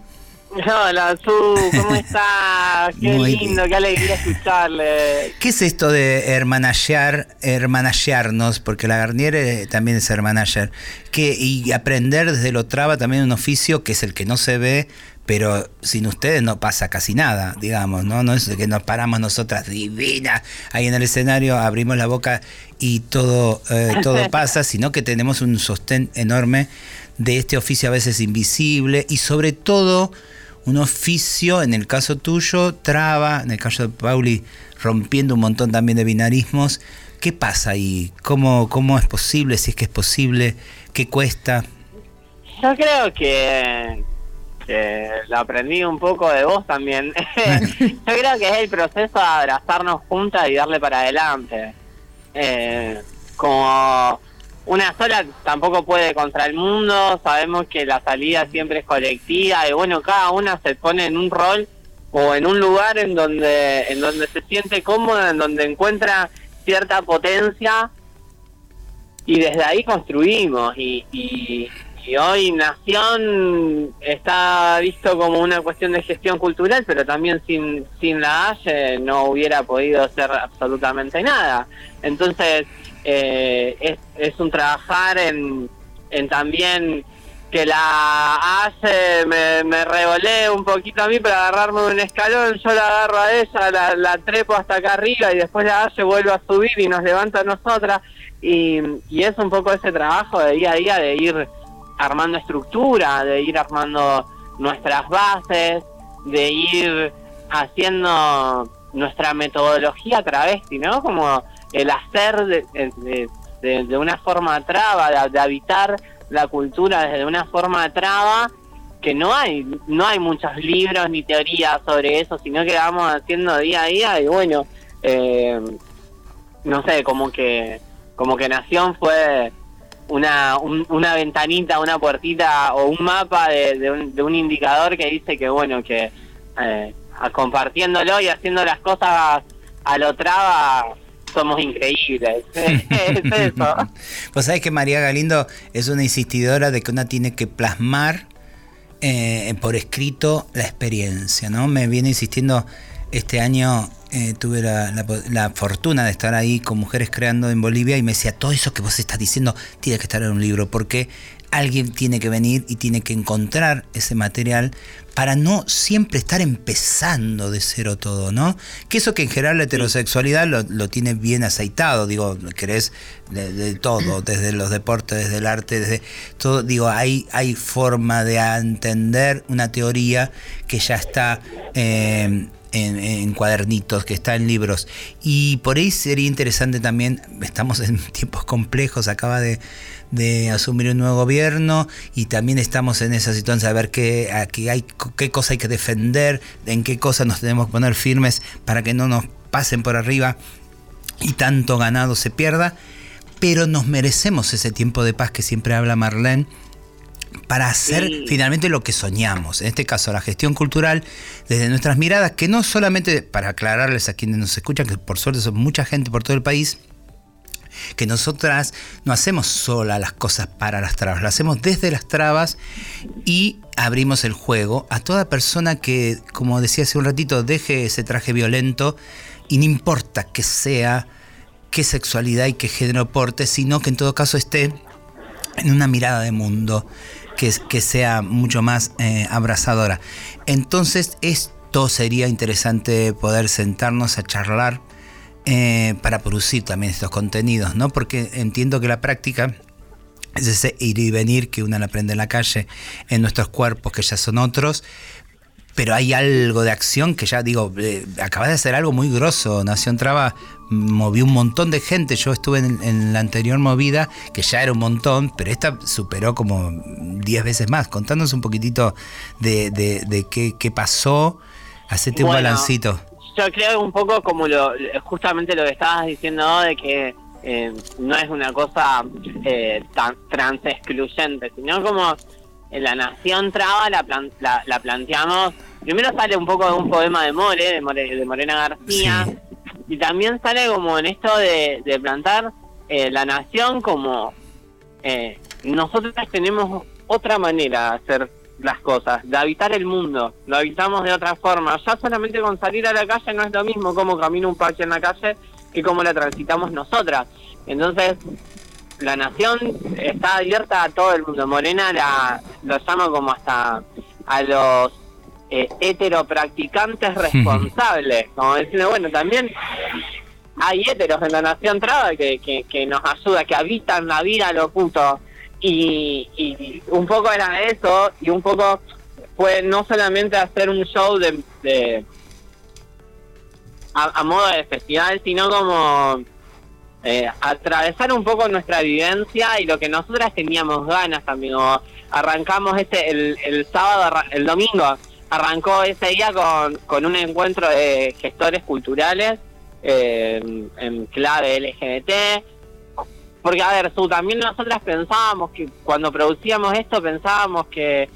Hola, Su, ¿cómo estás? Qué Muy lindo, qué alegría escucharle. ¿Qué es esto de hermanajear, hermanajearnos? Porque la Garnier eh, también es hermanager. Que, y aprender desde lo traba también un oficio que es el que no se ve, pero sin ustedes no pasa casi nada, digamos, ¿no? No es que nos paramos nosotras divinas ahí en el escenario, abrimos la boca y todo, eh, todo pasa, sino que tenemos un sostén enorme de este oficio a veces invisible y sobre todo un oficio, en el caso tuyo, traba, en el caso de Pauli, rompiendo un montón también de binarismos. ¿Qué pasa ahí? ¿Cómo, cómo es posible? Si es que es posible, ¿qué cuesta? Yo creo que, que lo aprendí un poco de vos también. Yo creo que es el proceso de abrazarnos juntas y darle para adelante. Eh, como una sola tampoco puede contra el mundo, sabemos que la salida siempre es colectiva y bueno, cada una se pone en un rol o en un lugar en donde en donde se siente cómoda, en donde encuentra cierta potencia y desde ahí construimos y, y, y hoy Nación está visto como una cuestión de gestión cultural, pero también sin, sin la AYE no hubiera podido ser absolutamente nada. Entonces, eh, es, un trabajar en, en también que la AYE me, me revolé un poquito a mí para agarrarme un escalón, yo la agarro a ella, la, trepo hasta acá arriba y después la AYE vuelve a subir y nos levanta a nosotras. Y, y es un poco ese trabajo de día a día de ir armando estructura, de ir armando nuestras bases, de ir haciendo nuestra metodología travesti, ¿no? Como el hacer de, de- de- de una forma traba, de, habitar la cultura desde una forma traba, que no hay, no hay muchos libros ni teorías sobre eso, sino que vamos haciendo día a día y bueno, eh, no sé, como que, como que Nación fue una, un- una ventanita, una puertita o un mapa de, de un, indicador que dice que bueno, que eh, compartiéndolo y haciendo las cosas a lo traba somos increíbles. es eso. Vos sabés que María Galindo es una insistidora de que una tiene que plasmar eh, por escrito la experiencia, ¿no? Me viene insistiendo este año. eh, tuve la, la- la fortuna de estar ahí con mujeres creando en Bolivia y me decía, todo eso que vos estás diciendo tiene que estar en un libro porque alguien tiene que venir y tiene que encontrar ese material para no siempre estar empezando de cero todo, ¿no? Que eso que en general la heterosexualidad lo, lo tiene bien aceitado, digo, querés de, de todo, desde los deportes, desde el arte, desde todo, digo, hay, hay forma de entender una teoría que ya está eh, en, en cuadernitos, que está en libros. Y por ahí sería interesante también, estamos en tiempos complejos, acaba de, de asumir un nuevo gobierno y también estamos en esa situación de ver qué, a qué hay, qué cosa hay que defender, en qué cosa nos tenemos que poner firmes para que no nos pasen por arriba y tanto ganado se pierda. Pero nos merecemos ese tiempo de paz que siempre habla Marlene para hacer Sí. finalmente lo que soñamos. En este caso, la gestión cultural desde nuestras miradas, que no solamente para aclararles a quienes nos escuchan, que por suerte son mucha gente por todo el país, que nosotras no hacemos sola las cosas para las trabas, lo hacemos desde las trabas y abrimos el juego a toda persona que, como decía hace un ratito, deje ese traje violento y no importa que sea, qué sexualidad y qué género porte, sino que en todo caso esté en una mirada de mundo que, que sea mucho más eh, abrazadora. Entonces esto sería interesante poder sentarnos a charlar eh, para producir también estos contenidos, ¿no? Porque entiendo que la práctica es ese ir y venir que uno aprende en la calle, en nuestros cuerpos que ya son otros, pero hay algo de acción que ya digo, eh, acabas de hacer algo muy grosso. Nación Traba movió un montón de gente. Yo estuve en, en la anterior movida, que ya era un montón, pero esta superó como 10 veces más. Contanos un poquitito de, de- de qué, qué pasó. Hacete un balancito. Yo creo un poco como lo justamente lo que estabas diciendo de que eh, no es una cosa eh, tan trans excluyente, sino como en la Nación Traba la, plan- la, la planteamos. Primero sale un poco de un poema de More, de, More- de Morena García, y también sale como en esto de, de plantar eh, la Nación como eh, nosotros tenemos otra manera de hacer las cosas, de habitar el mundo, lo habitamos de otra forma. Ya solamente con salir a la calle no es lo mismo como camina un parque en la calle que como la transitamos nosotras. Entonces, la nación está abierta a todo el mundo. Morena la, lo llama como hasta a los eh, heteropracticantes responsables. Como diciendo, bueno, también hay heteros en la nación traba que, que, que nos ayuda, que habitan la vida lo puto. Y, y un poco era eso, y un poco fue no solamente hacer un show de, de a, modo de festival, sino como eh, atravesar un poco nuestra vivencia y lo que nosotras teníamos ganas como arrancamos este el, el sábado, el domingo, arrancó ese día con, con un encuentro de gestores culturales eh, en clave LGBT. Porque, a ver, Su, también nosotras pensábamos que cuando producíamos esto pensábamos que,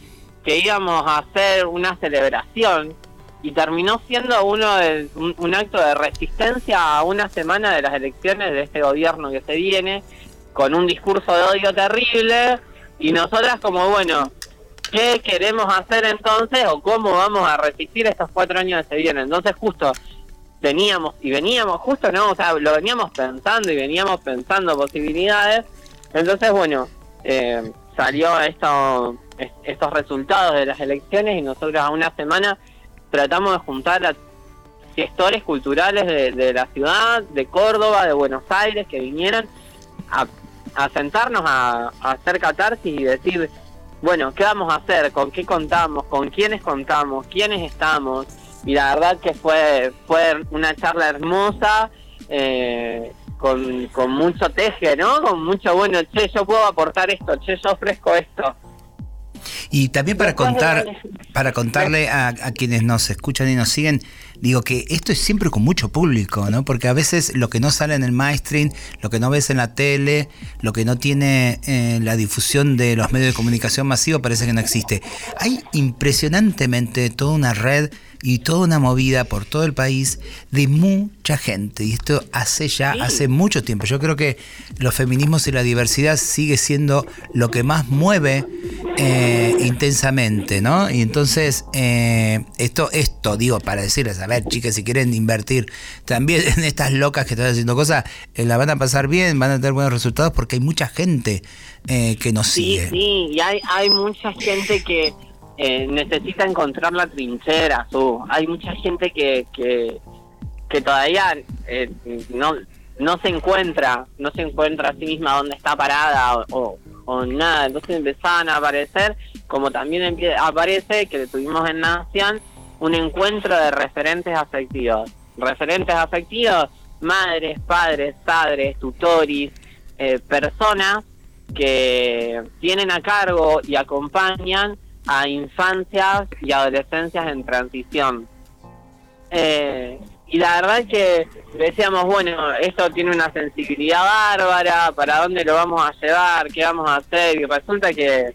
que íbamos a hacer una celebración y terminó siendo uno un, un acto de resistencia a una semana de las elecciones de este gobierno que se viene, con un discurso de odio terrible, y nosotras como, bueno, ¿qué queremos hacer entonces o cómo vamos a resistir estos cuatro años que se vienen? Entonces justo teníamos y veníamos, justo no, o sea, lo veníamos pensando y veníamos pensando posibilidades, entonces bueno, eh, salió esto, es- estos resultados de las elecciones y nosotros a una semana tratamos de juntar a gestores culturales de, la ciudad, de Córdoba, de Buenos Aires, que vinieran a, a sentarnos a, a hacer catarsis y decir, bueno, ¿qué vamos a hacer? ¿Con qué contamos? ¿Con quiénes contamos? ¿Quiénes estamos? Y la verdad que fue, fue una charla hermosa, eh, con, con mucho teje, ¿no? Con mucho, bueno, che, yo puedo aportar esto, che, yo ofrezco esto. Y también para contar, para contarle a, a quienes nos escuchan y nos siguen, digo que esto es siempre con mucho público, ¿no? Porque a veces lo que no sale en el mainstream, lo que no ves en la tele, lo que no tiene eh, la difusión de los medios de comunicación masivo parece que no existe. Hay impresionantemente toda una red y toda una movida por todo el país de mucha gente. Y esto hace ya, hace mucho tiempo. Yo creo que los feminismos y la diversidad sigue siendo lo que más mueve eh, intensamente, ¿no? Y entonces, eh, esto, esto, digo, para decirles, a ver, chicas, si quieren invertir también en estas locas que están haciendo cosas, eh, la van a pasar bien, van a tener buenos resultados porque hay mucha gente eh, que nos Sí, sigue. sí, y hay, hay mucha gente que eh, necesita encontrar la trinchera, su. Hay mucha gente que, que, todavía eh, no, no se encuentra, no se encuentra a sí misma dónde está parada o, o, nada. Entonces empezaban a aparecer, como también aparece que tuvimos en Nación, un encuentro de referentes afectivos. Referentes afectivos, madres, padres, padres, tutoris, eh, personas que tienen a cargo y acompañan a infancias y adolescencias en transición. Eh, y la verdad es que decíamos, bueno, esto tiene una sensibilidad bárbara, ¿para dónde lo vamos a llevar? ¿Qué vamos a hacer? Y resulta que,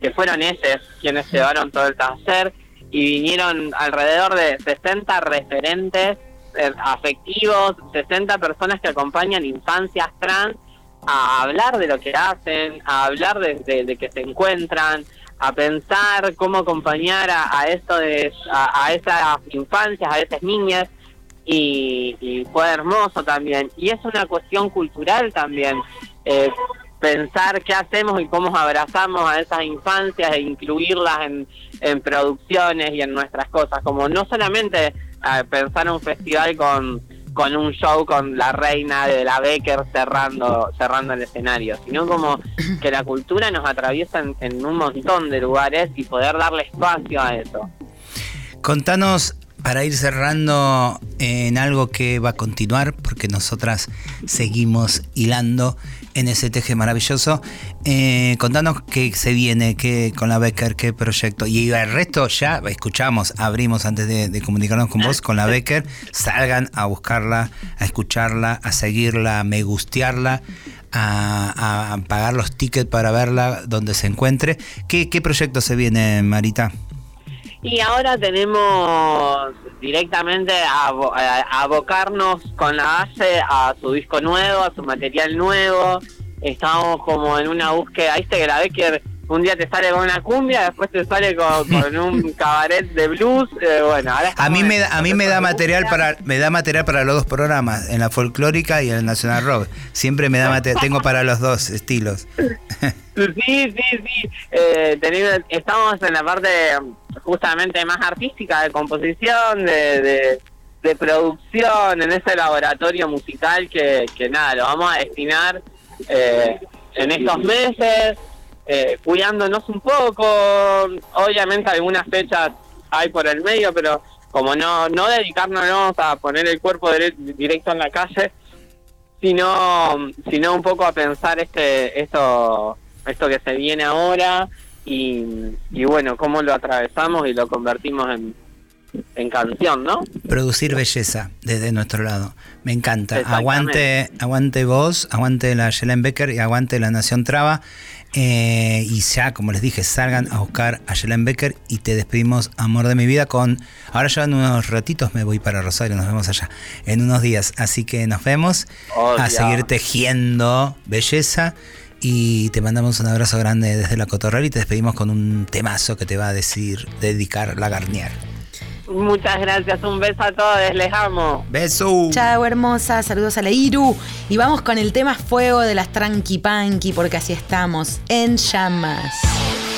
que fueron ellos quienes llevaron todo el taller y vinieron alrededor de 60 referentes eh, afectivos, 60 personas que acompañan infancias trans a hablar de lo que hacen, a hablar de, de- de que se encuentran, a pensar cómo acompañar a, a esto de a, a esas infancias, a esas niñas y, y fue hermoso también. Y es una cuestión cultural también. eh, pensar qué hacemos y cómo abrazamos a esas infancias e incluirlas en, en producciones y en nuestras cosas. Como no solamente eh, pensar un festival con, con un show con la reina de la Becker cerrando, cerrando el escenario, sino como que la cultura nos atraviesa en, en un montón de lugares y poder darle espacio a eso. Contanos, para ir cerrando, en algo que va a continuar, porque nosotras seguimos hilando en ese teje maravilloso. Eh, contanos qué se viene, qué con la Becker, qué proyecto. Y el resto ya escuchamos, abrimos antes de, comunicarnos con vos, con la Becker. Salgan a buscarla, a escucharla, a seguirla, a me gustearla. A, pagar los tickets para verla donde se encuentre. ¿Qué, qué proyecto se viene, Marita? Y ahora tenemos directamente a, a- abocarnos con la base a su disco nuevo, a su material nuevo. Estamos como en una búsqueda, viste que la Becker un día te sale con una cumbia, después te sale con, con un cabaret de blues. eh, bueno, ahora A mí me da, a mí me da material para me da material para los dos programas, en la folclórica y en el Nacional Rock. Siempre me da material, tengo para los dos estilos. Sí, sí, sí. Eh, tenemos- estamos en la parte justamente más artística de composición, de, de, de producción, en ese laboratorio musical que, que nada, lo vamos a destinar eh, en estos meses, eh, cuidándonos un poco. Obviamente algunas fechas hay por el medio, pero como no, no dedicarnos a poner el cuerpo dire- directo en la calle, sino sino un poco a pensar este esto esto que se viene ahora y, y bueno cómo lo atravesamos y lo convertimos en, en canción no Producir belleza desde nuestro lado. Me encanta. Aguante, aguante vos, aguante la Yelen Becker y aguante la Nación Traba. Eh, y ya, como les dije, salgan a buscar a Yelen Becker y te despedimos, amor de mi vida, con... Ahora ya en unos ratitos me voy para Rosario, nos vemos allá, en unos días. Así que nos vemos Oh, a seguir tejiendo belleza. Y te mandamos un abrazo grande desde la Cotorral y te despedimos con un temazo que te va a decir, dedicar la Garnier. Muchas gracias un beso a todos les amo Beso. Chao, hermosa. Saludos a la Iru. Y vamos con el tema fuego de las Tranqui Panqui, porque así estamos en llamas.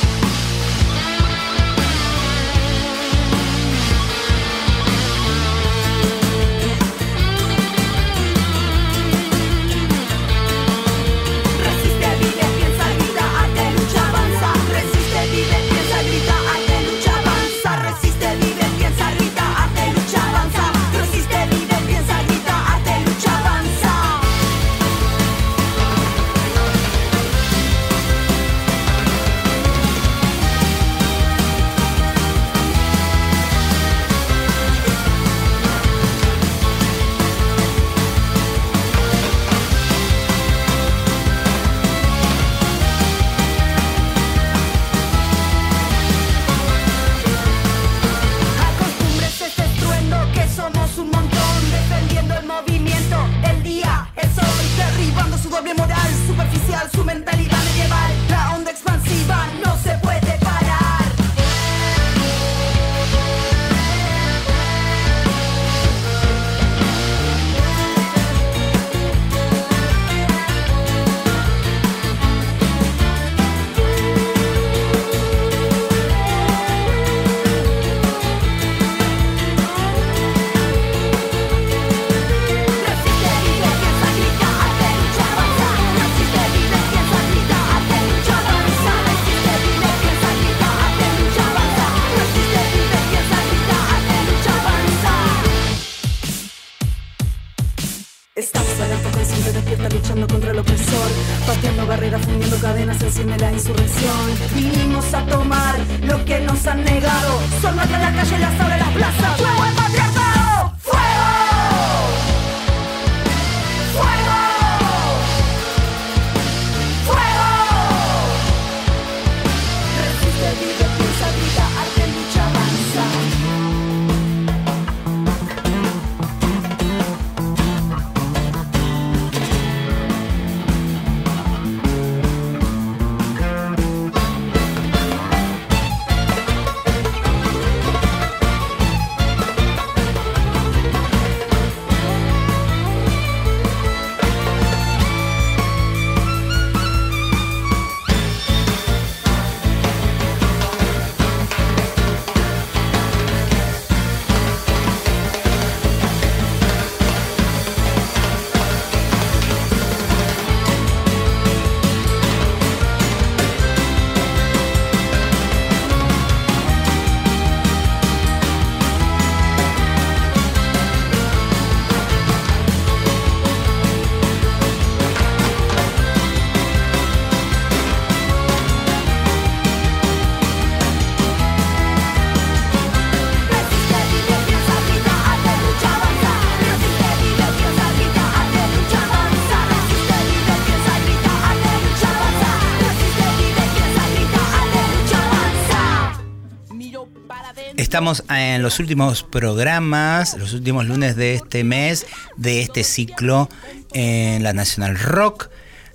Estamos en los últimos programas, los últimos lunes de este mes, de este ciclo en la Nacional Rock.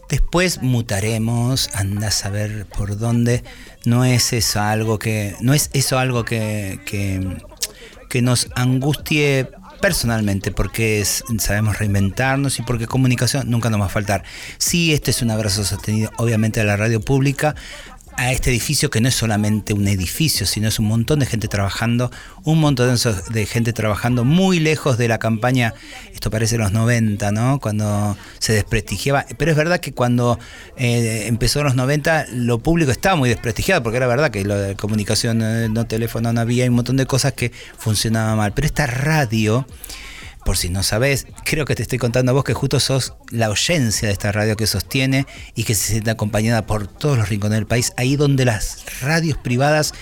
Después mutaremos, anda a saber por dónde. No es eso algo que. No es eso algo que, que, nos angustie personalmente, porque sabemos reinventarnos y porque comunicación nunca nos va a faltar. Sí, este es un abrazo sostenido, obviamente, a la radio pública, a este edificio que no es solamente un edificio, sino es un montón de gente trabajando, un montón de, gente trabajando muy lejos de la campaña, esto parece los 90, ¿no? Cuando se desprestigiaba, pero es verdad que cuando eh, empezó los 90 lo público estaba muy desprestigiado, porque era verdad que de comunicación, eh, no teléfono, no había, hay un montón de cosas que funcionaban mal, pero esta radio por si no sabes, creo que te estoy contando a vos que justo sos la oyencia de esta radio que sostiene y que se siente acompañada por todos los rincones del país, ahí donde las radios privadas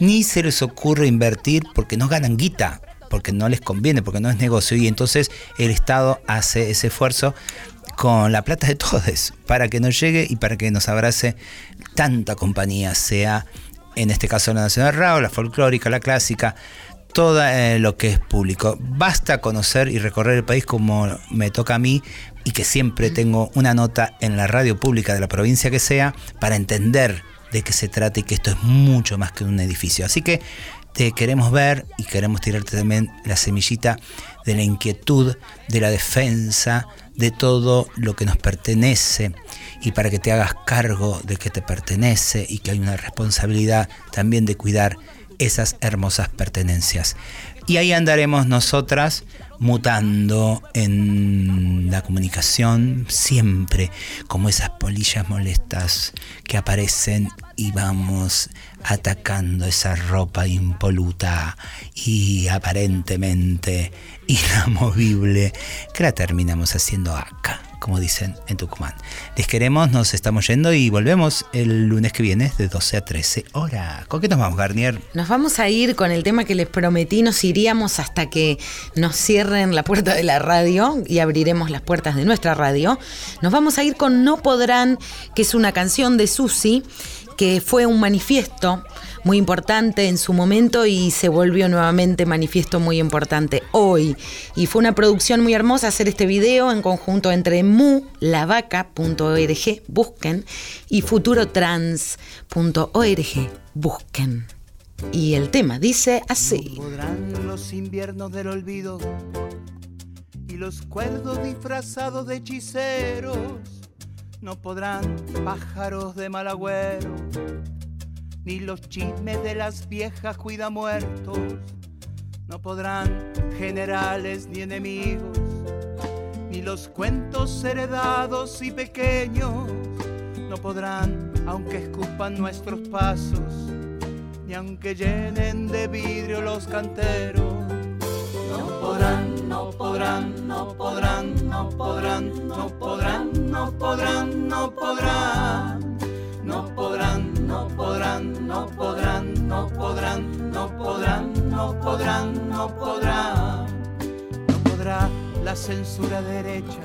ni se les ocurre invertir porque no ganan guita, porque no les conviene, porque no es negocio. Y entonces el Estado hace ese esfuerzo con la plata de todos para que nos llegue y para que nos abrace tanta compañía, sea en este caso la Nacional Radio, la folclórica, la clásica, todo eh, lo que es público. Basta conocer y recorrer el país como me toca a mí y que siempre tengo una nota en la radio pública de la provincia que sea para entender de qué se trata y que esto es mucho más que un edificio. Así que te queremos ver y queremos tirarte también la semillita de la inquietud, de la defensa, de todo lo que nos pertenece y para que te hagas cargo de que te pertenece y que hay una responsabilidad también de cuidar esas hermosas pertenencias. Y ahí andaremos nosotras mutando en la comunicación siempre como esas polillas molestas que aparecen y vamos atacando esa ropa impoluta y aparentemente inamovible que la terminamos haciendo acá, como dicen en Tucumán. Les queremos, nos estamos yendo y volvemos el lunes que viene de 12 a 13 horas. ¿Con qué nos vamos, Garnier? Nos vamos a ir con el tema que les prometí, nos iríamos hasta que nos cierren la puerta de la radio y abriremos las puertas de nuestra radio. Nos vamos a ir con No Podrán, que es una canción de Susi, que fue un manifiesto muy importante en su momento y se volvió nuevamente manifiesto muy importante hoy. Y fue una producción muy hermosa hacer este video en conjunto entre mulavaca.org, busquen, y futurotrans.org, busquen. Y el tema dice así. podrán los inviernos del olvido y los cuerdos disfrazados de hechiceros. No podrán pájaros de mal agüero, ni los chismes de las viejas cuidamuertos. No podrán generales ni enemigos, ni los cuentos heredados y pequeños. No podrán, aunque escupan nuestros pasos, ni aunque llenen de vidrio los canteros. No podrán, podrán, no podrán, no podrán, no podrán, no podrán, no podrán. No podrán, no podrán, no podrán, no podrán, no podrán, no podrán, no podrán. No podrá la censura derecha,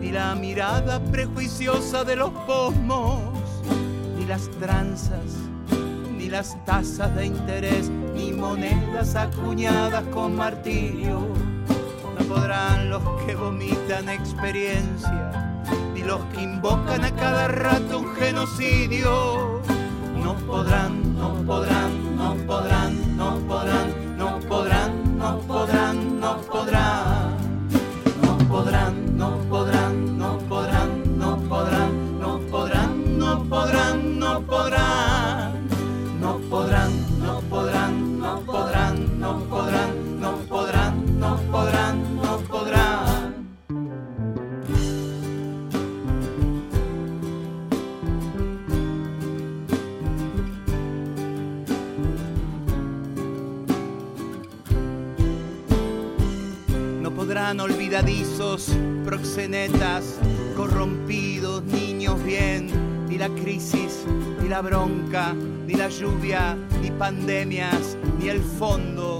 ni la mirada prejuiciosa de los posmos, ni las tranzas las tasas de interés, ni monedas acuñadas con martirio. No podrán los que vomitan experiencia, ni los que invocan a cada rato un genocidio. No podrán, no podrán, no podrán, podrán olvidadizos, proxenetas, corrompidos, niños bien, ni la crisis, ni la bronca, ni la lluvia, ni pandemias, ni el fondo,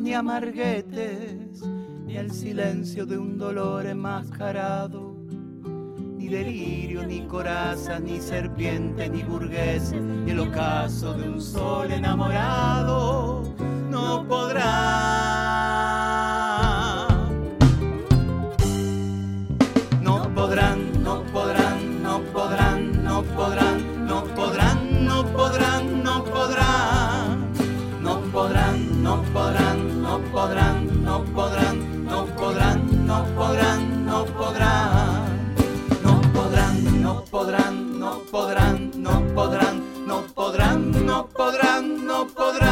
ni amarguetes, ni el silencio de un dolor enmascarado, ni delirio, ni coraza, ni serpiente, ni burgués, ni el ocaso de un sol enamorado. No podrán, no podrá